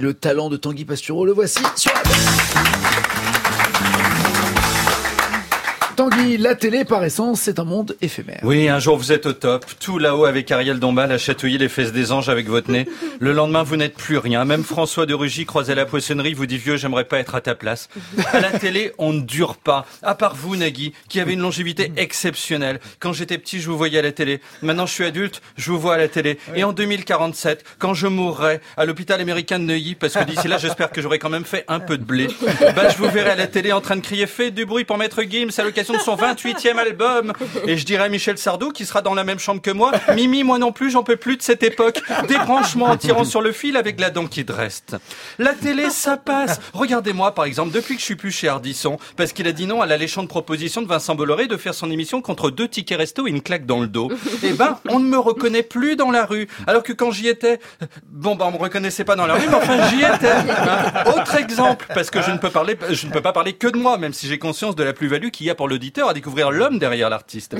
Le talent de Tanguy Pastureau, le voici sur la Tanguy, la télé par essence, c'est un monde éphémère. Oui, un jour vous êtes au top, tout là-haut avec Ariel Dombal à chatouiller les fesses des anges avec votre nez. Le lendemain, vous n'êtes plus rien. Même François de Rugy, croisé à la poissonnerie, vous dit vieux, j'aimerais pas être à ta place. À la télé, on ne dure pas. À part vous, Nagui, qui avez une longévité exceptionnelle. Quand j'étais petit, je vous voyais à la télé. Maintenant, je suis adulte, je vous vois à la télé. Et en 2047, quand je mourrai à l'hôpital américain de Neuilly, parce que d'ici là, j'espère que j'aurai quand même fait un peu de blé, bah, je vous verrai à la télé en train de crier, faites du bruit pour Maître Gims à de son 28e album. Et je dirais à Michel Sardou, qui sera dans la même chambre que moi, Mimi, moi non plus, j'en peux plus de cette époque. Débranchement en tirant sur le fil avec la dent qui reste. La télé, ça passe. Regardez-moi, par exemple, depuis que je suis plus chez Ardisson, parce qu'il a dit non à l'alléchante proposition de Vincent Bolloré de faire son émission contre deux tickets resto et une claque dans le dos. Eh ben, on ne me reconnaît plus dans la rue. Alors que quand j'y étais, bon, ben, on me reconnaissait pas dans la rue, mais enfin, j'y étais. Autre exemple, parce que je ne peux parler, je ne peux pas parler que de moi, même si j'ai conscience de la plus-value qu'il y a pour l'auditeur à découvrir l'homme derrière l'artiste.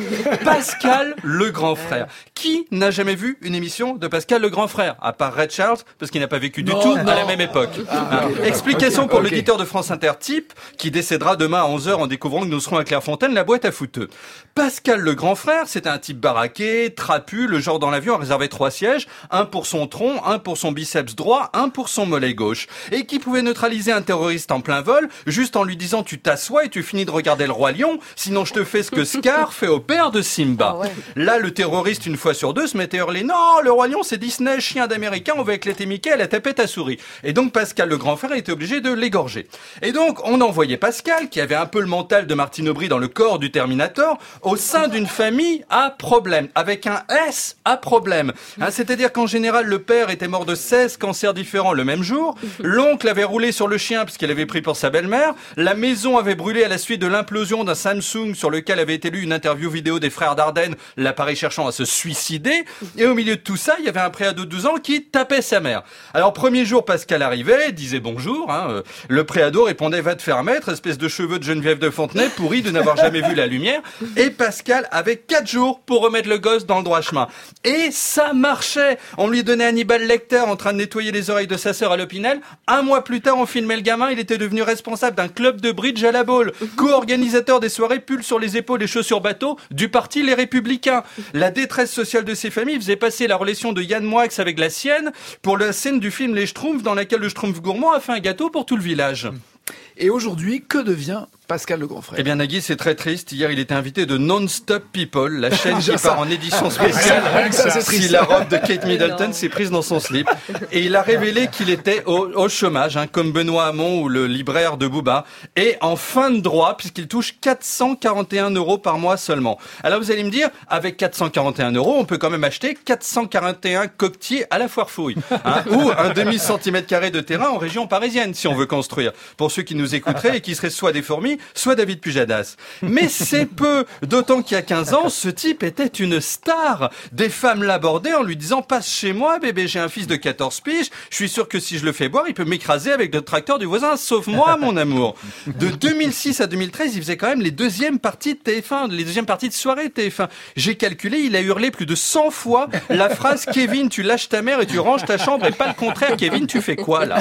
Pascal le grand frère. Qui n'a jamais vu une émission de Pascal le grand frère À part Red Charles, parce qu'il n'a pas vécu du Non, tout non. à la même époque. Ah, ok. Explication pour Ok. l'auditeur de France Inter type, qui décédera demain à 11h en découvrant que nous serons à Clairefontaine, la boîte à fouteux. Pascal le grand frère, c'était un type baraqué, trapu, le genre dans l'avion a réservé trois sièges, un pour son tronc, un pour son biceps droit, un pour son mollet gauche, et qui pouvait neutraliser un terroriste en plein vol, juste en lui disant tu t'assois et tu finis de regarder le roi lion, sinon je te fais ce que Scar fait au père de Simba. Là, le terroriste, une fois sur deux, se mettait à hurler non, le roi lion c'est Disney, chien d'américain, on va éclater Mickey, elle a tapé ta souris. Et donc Pascal le grand frère était obligé de l'égorger. Et donc on envoyait Pascal, qui avait un peu le mental de Martine Aubry dans le corps du Terminator, au sein d'une famille à problème, avec un S à problème. Hein, C'est-à-dire qu'en général, le père était mort de 16 cancers différents le même jour, l'oncle avait roulé sur le chien puisqu'il avait pris pour sa belle-mère, la maison avait brûlé à la suite de l'implosion d'un Samsung sur lequel avait été lue une interview vidéo des frères Dardenne, l'appareil cherchant à se suicider, et au milieu de tout ça, il y avait un préado de 12 ans qui tapait sa mère. Alors premier jour, Pascal arrivait, disait bonjour, hein, euh, le préado répondait va te faire mettre, espèce de cheveux de Geneviève de Fontenay, pourri de n'avoir jamais vu la lumière, et Pascal avait quatre jours pour remettre le gosse dans le droit chemin. Et ça marchait. On lui donnait Hannibal Lecter en train de nettoyer les oreilles de sa sœur à l'Opinel, un mois plus tard, on filmait le gamin, il était devenu responsable d'un club de bridge à la boule, co-organisateur des soirées pull sur les épaules et chaussures bateau du parti Les Républicains. La détresse sociale de ces familles faisait passer la relation de Yann Moix avec la sienne pour la scène du film Les Schtroumpfs dans laquelle le Schtroumpf gourmand a fait un gâteau pour tout le village. Et aujourd'hui, que devient Pascal le grand frère Eh bien Nagui, c'est très triste. Hier, il était invité de Non-Stop People, la chaîne qui part en édition spéciale ça, c'est si la robe de Kate Middleton s'est prise dans son slip. Et il a révélé qu'il était au, au chômage, hein, comme Benoît Hamon ou le libraire de Booba, et en fin de droit, puisqu'il touche 441 euros par mois seulement. Alors vous allez me dire, avec 441 euros, on peut quand même acheter 441 coquetiers à la foire fouille, hein, ou un demi centimètre carré de terrain en région parisienne, si on veut construire. Pour ceux qui nous écouteraient et qui seraient soit des fourmis, soit David Pujadas. Mais c'est peu, d'autant qu'il y a 15 ans, ce type était une star. Des femmes l'abordaient en lui disant passe chez moi, bébé, j'ai un fils de 14 piges, je suis sûr que si je le fais boire, il peut m'écraser avec le tracteur du voisin, sauf moi, mon amour. De 2006 à 2013, il faisait quand même les deuxièmes parties de TF1, les deuxièmes parties de soirée de TF1. J'ai calculé, il a hurlé plus de 100 fois la phrase Kevin, tu lâches ta mère et tu ranges ta chambre et pas le contraire, Kevin, tu fais quoi là?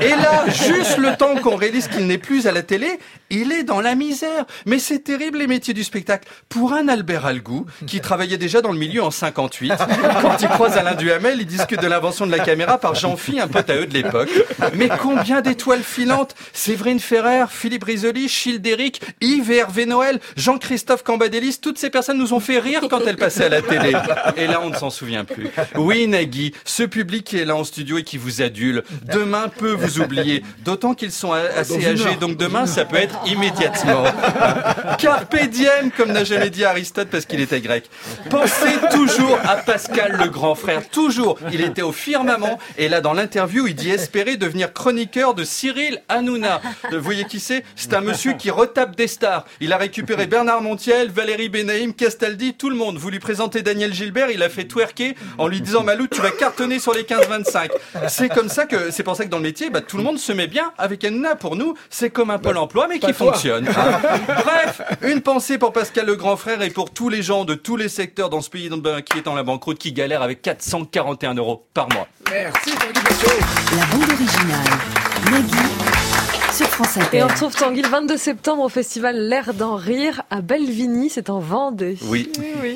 Et là, juste le temps qu'on réalise qu'il n'est plus à la télé, il est dans la misère. Mais c'est terrible les métiers du spectacle. Pour un Albert Algou, qui travaillait déjà dans le milieu en 58, quand il croise Alain Duhamel, il discute de l'invention de la caméra par Jean-Phi, un pote à eux de l'époque. Mais combien d'étoiles filantes Séverine Ferrer, Philippe Risoli, Childéric, Yves et Hervé Noël, Jean-Christophe Cambadélis, toutes ces personnes nous ont fait rire quand elles passaient à la télé. Et là, on ne s'en souvient plus. Oui, Nagui, ce public qui est là en studio et qui vous adule, demain peut vous oublier. D'autant qu'ils sont assez âgés, donc demain, ça peut être immédiatement. Carpe diem, comme n'a jamais dit Aristote parce qu'il était grec. Pensez toujours à Pascal le grand frère, toujours. Il était au firmament et là dans l'interview, il dit espérer devenir chroniqueur de Cyril Hanouna. Vous voyez qui c'est? C'est un monsieur qui retape des stars. Il a récupéré Bernard Montiel, Valérie Benaïm, Castaldi, tout le monde. Vous lui présentez Daniel Gilbert, il a fait twerker en lui disant Malou, tu vas cartonner sur les 15-25. C'est comme ça que c'est pour ça que dans le métier, bah, tout le monde se met bien avec Hanouna. Pour nous, c'est comme un pôle emploi mais qui qui fonctionne. hein. Bref, une pensée pour Pascal le grand frère et pour tous les gens de tous les secteurs dans ce pays qui est en la banqueroute qui galèrent avec 441 euros par mois. Merci. La bande originale. Nagui sur France Inter. Et on retrouve Tanguy le 22 septembre au festival L'air d'en rire à Bellevigny, c'est en Vendée. Oui. oui.